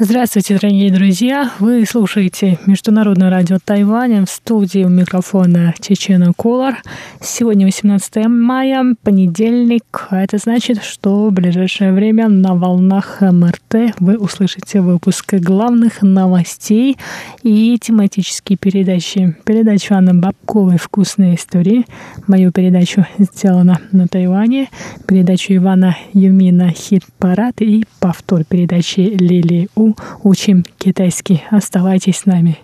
Здравствуйте, дорогие друзья! Вы слушаете Международное радио Тайваня в студии у микрофона Чечена Колор. Сегодня 18 мая, понедельник. А это значит, что в ближайшее время на волнах МРТ вы услышите выпуск главных новостей и тематические передачи. Передачу Анны Бабковой «Вкусные истории». Мою передачу сделана на Тайване. Передачу Ивана Юмина «Хит-парад» и повтор передачи Лили У учим китайский. Оставайтесь с нами.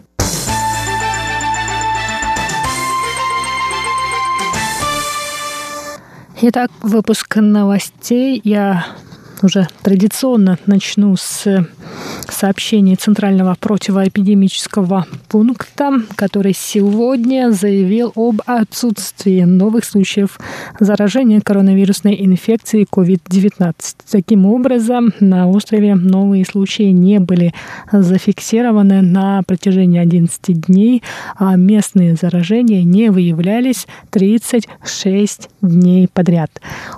Итак, выпуск новостей я уже традиционно начну с сообщений Центрального противоэпидемического пункта, который сегодня заявил об отсутствии новых случаев заражения коронавирусной инфекцией COVID-19. Таким образом, на острове новые случаи не были зафиксированы на протяжении 11 дней, а местные заражения не выявлялись 36 дней подряд.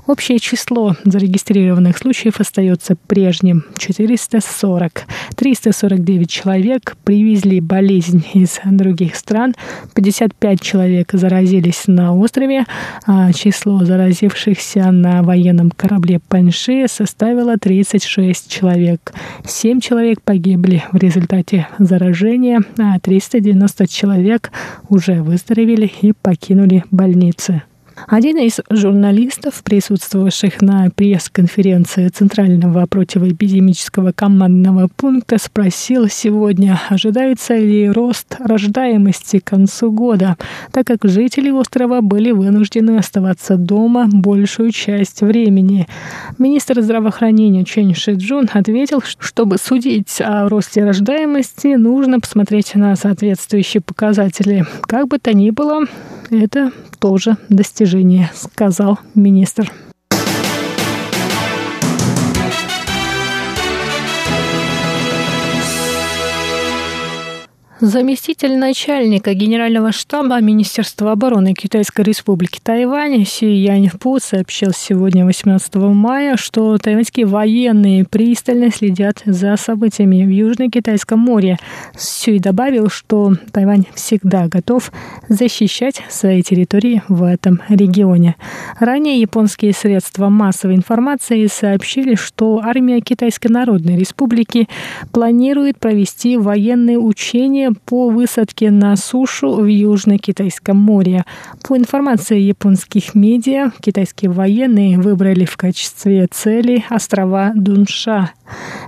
Общее число зарегистрированных случаев случаев остается прежним – 440. 349 человек привезли болезнь из других стран, 55 человек заразились на острове, а число заразившихся на военном корабле Панши составило 36 человек. 7 человек погибли в результате заражения, а 390 человек уже выздоровели и покинули больницы. Один из журналистов, присутствовавших на пресс-конференции Центрального противоэпидемического командного пункта, спросил сегодня, ожидается ли рост рождаемости к концу года, так как жители острова были вынуждены оставаться дома большую часть времени. Министр здравоохранения Чен Шиджун ответил, чтобы судить о росте рождаемости, нужно посмотреть на соответствующие показатели. Как бы то ни было, это тоже достижение, сказал министр. Заместитель начальника Генерального штаба Министерства обороны Китайской Республики Тайвань Си Яньфу сообщил сегодня, 18 мая, что тайваньские военные пристально следят за событиями в Южно-Китайском море. Сюй добавил, что Тайвань всегда готов защищать свои территории в этом регионе. Ранее японские средства массовой информации сообщили, что армия Китайской Народной Республики планирует провести военные учения по высадке на сушу в Южно-Китайском море. По информации японских медиа, китайские военные выбрали в качестве цели острова Дунша.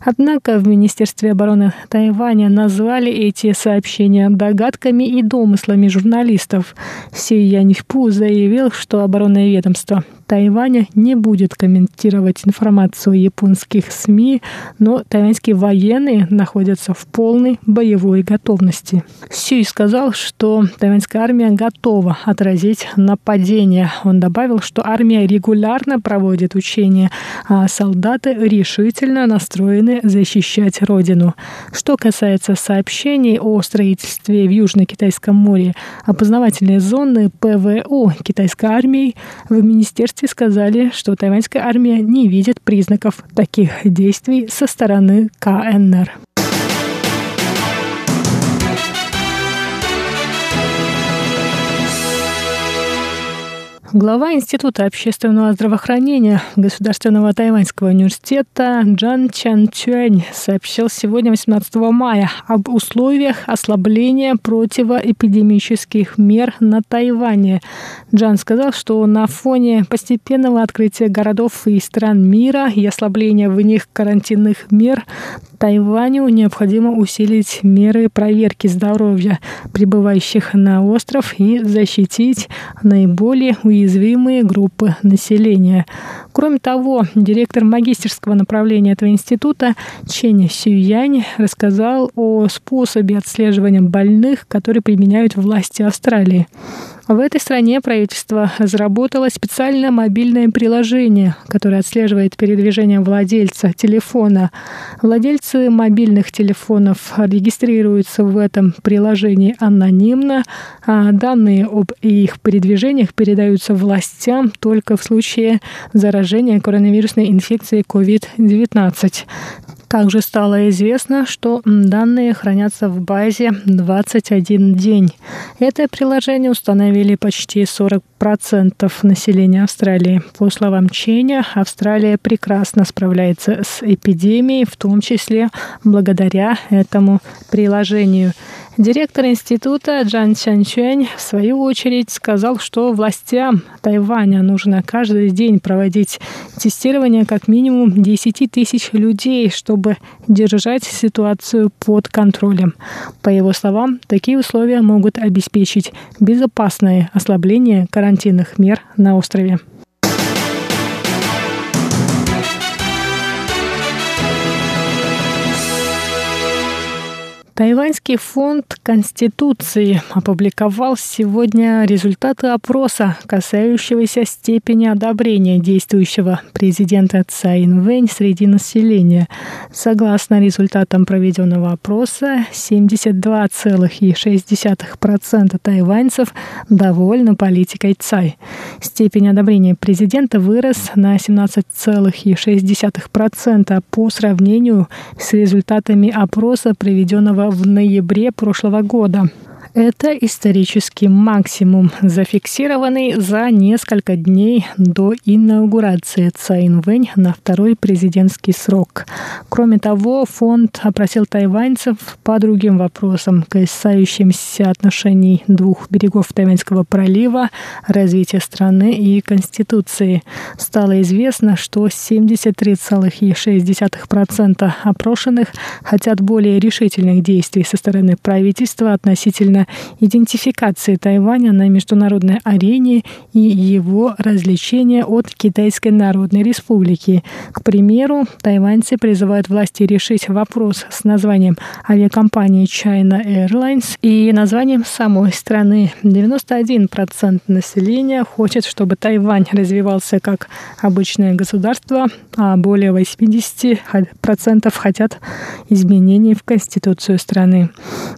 Однако в Министерстве обороны Тайваня назвали эти сообщения догадками и домыслами журналистов. Си Яньфу заявил, что оборонное ведомство Тайваня не будет комментировать информацию японских СМИ, но тайваньские военные находятся в полной боевой готовности. Сюй сказал, что тайваньская армия готова отразить нападение. Он добавил, что армия регулярно проводит учения, а солдаты решительно настроены защищать родину. Что касается сообщений о строительстве в Южно-Китайском море опознавательной зоны ПВО китайской армии в Министерстве власти сказали, что тайваньская армия не видит признаков таких действий со стороны КНР. Глава Института общественного здравоохранения Государственного тайваньского университета Джан Чан Чуэнь сообщил сегодня, 18 мая, об условиях ослабления противоэпидемических мер на Тайване. Джан сказал, что на фоне постепенного открытия городов и стран мира и ослабления в них карантинных мер Тайваню необходимо усилить меры проверки здоровья прибывающих на остров и защитить наиболее уязвимые группы населения. Кроме того, директор магистерского направления этого института Чен Сюянь рассказал о способе отслеживания больных, который применяют власти Австралии. В этой стране правительство разработало специальное мобильное приложение, которое отслеживает передвижение владельца телефона. Владельцы мобильных телефонов регистрируются в этом приложении анонимно, а данные об их передвижениях передаются властям только в случае заражения коронавирусной инфекцией COVID-19. Также стало известно, что данные хранятся в базе 21 день. Это приложение установили почти 40% населения Австралии. По словам Ченя, Австралия прекрасно справляется с эпидемией, в том числе благодаря этому приложению. Директор института Джан Чанчуэнь в свою очередь сказал, что властям Тайваня нужно каждый день проводить тестирование как минимум 10 тысяч людей, чтобы держать ситуацию под контролем. По его словам, такие условия могут обеспечить безопасное ослабление карантинных мер на острове. Тайваньский фонд Конституции опубликовал сегодня результаты опроса, касающегося степени одобрения действующего президента Цай Инвэнь среди населения. Согласно результатам проведенного опроса, 72,6% тайваньцев довольны политикой Цай. Степень одобрения президента вырос на 17,6% по сравнению с результатами опроса, проведенного в ноябре прошлого года. Это исторический максимум, зафиксированный за несколько дней до инаугурации Цайн Вэнь на второй президентский срок. Кроме того, фонд опросил тайваньцев по другим вопросам, касающимся отношений двух берегов Тайваньского пролива, развития страны и Конституции. Стало известно, что 73,6% опрошенных хотят более решительных действий со стороны правительства относительно идентификации Тайваня на международной арене и его развлечения от Китайской Народной Республики. К примеру, тайваньцы призывают власти решить вопрос с названием авиакомпании China Airlines и названием самой страны. 91% населения хочет, чтобы Тайвань развивался как обычное государство, а более 80% хотят изменений в Конституцию страны.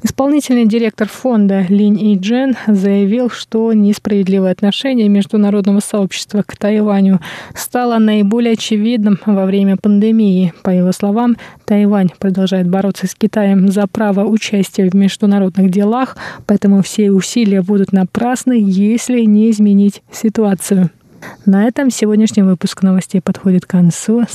Исполнительный директор фонда Линь И Джен заявил, что несправедливое отношение международного сообщества к Тайваню стало наиболее очевидным во время пандемии. По его словам, Тайвань продолжает бороться с Китаем за право участия в международных делах, поэтому все усилия будут напрасны, если не изменить ситуацию. На этом сегодняшний выпуск новостей подходит к концу.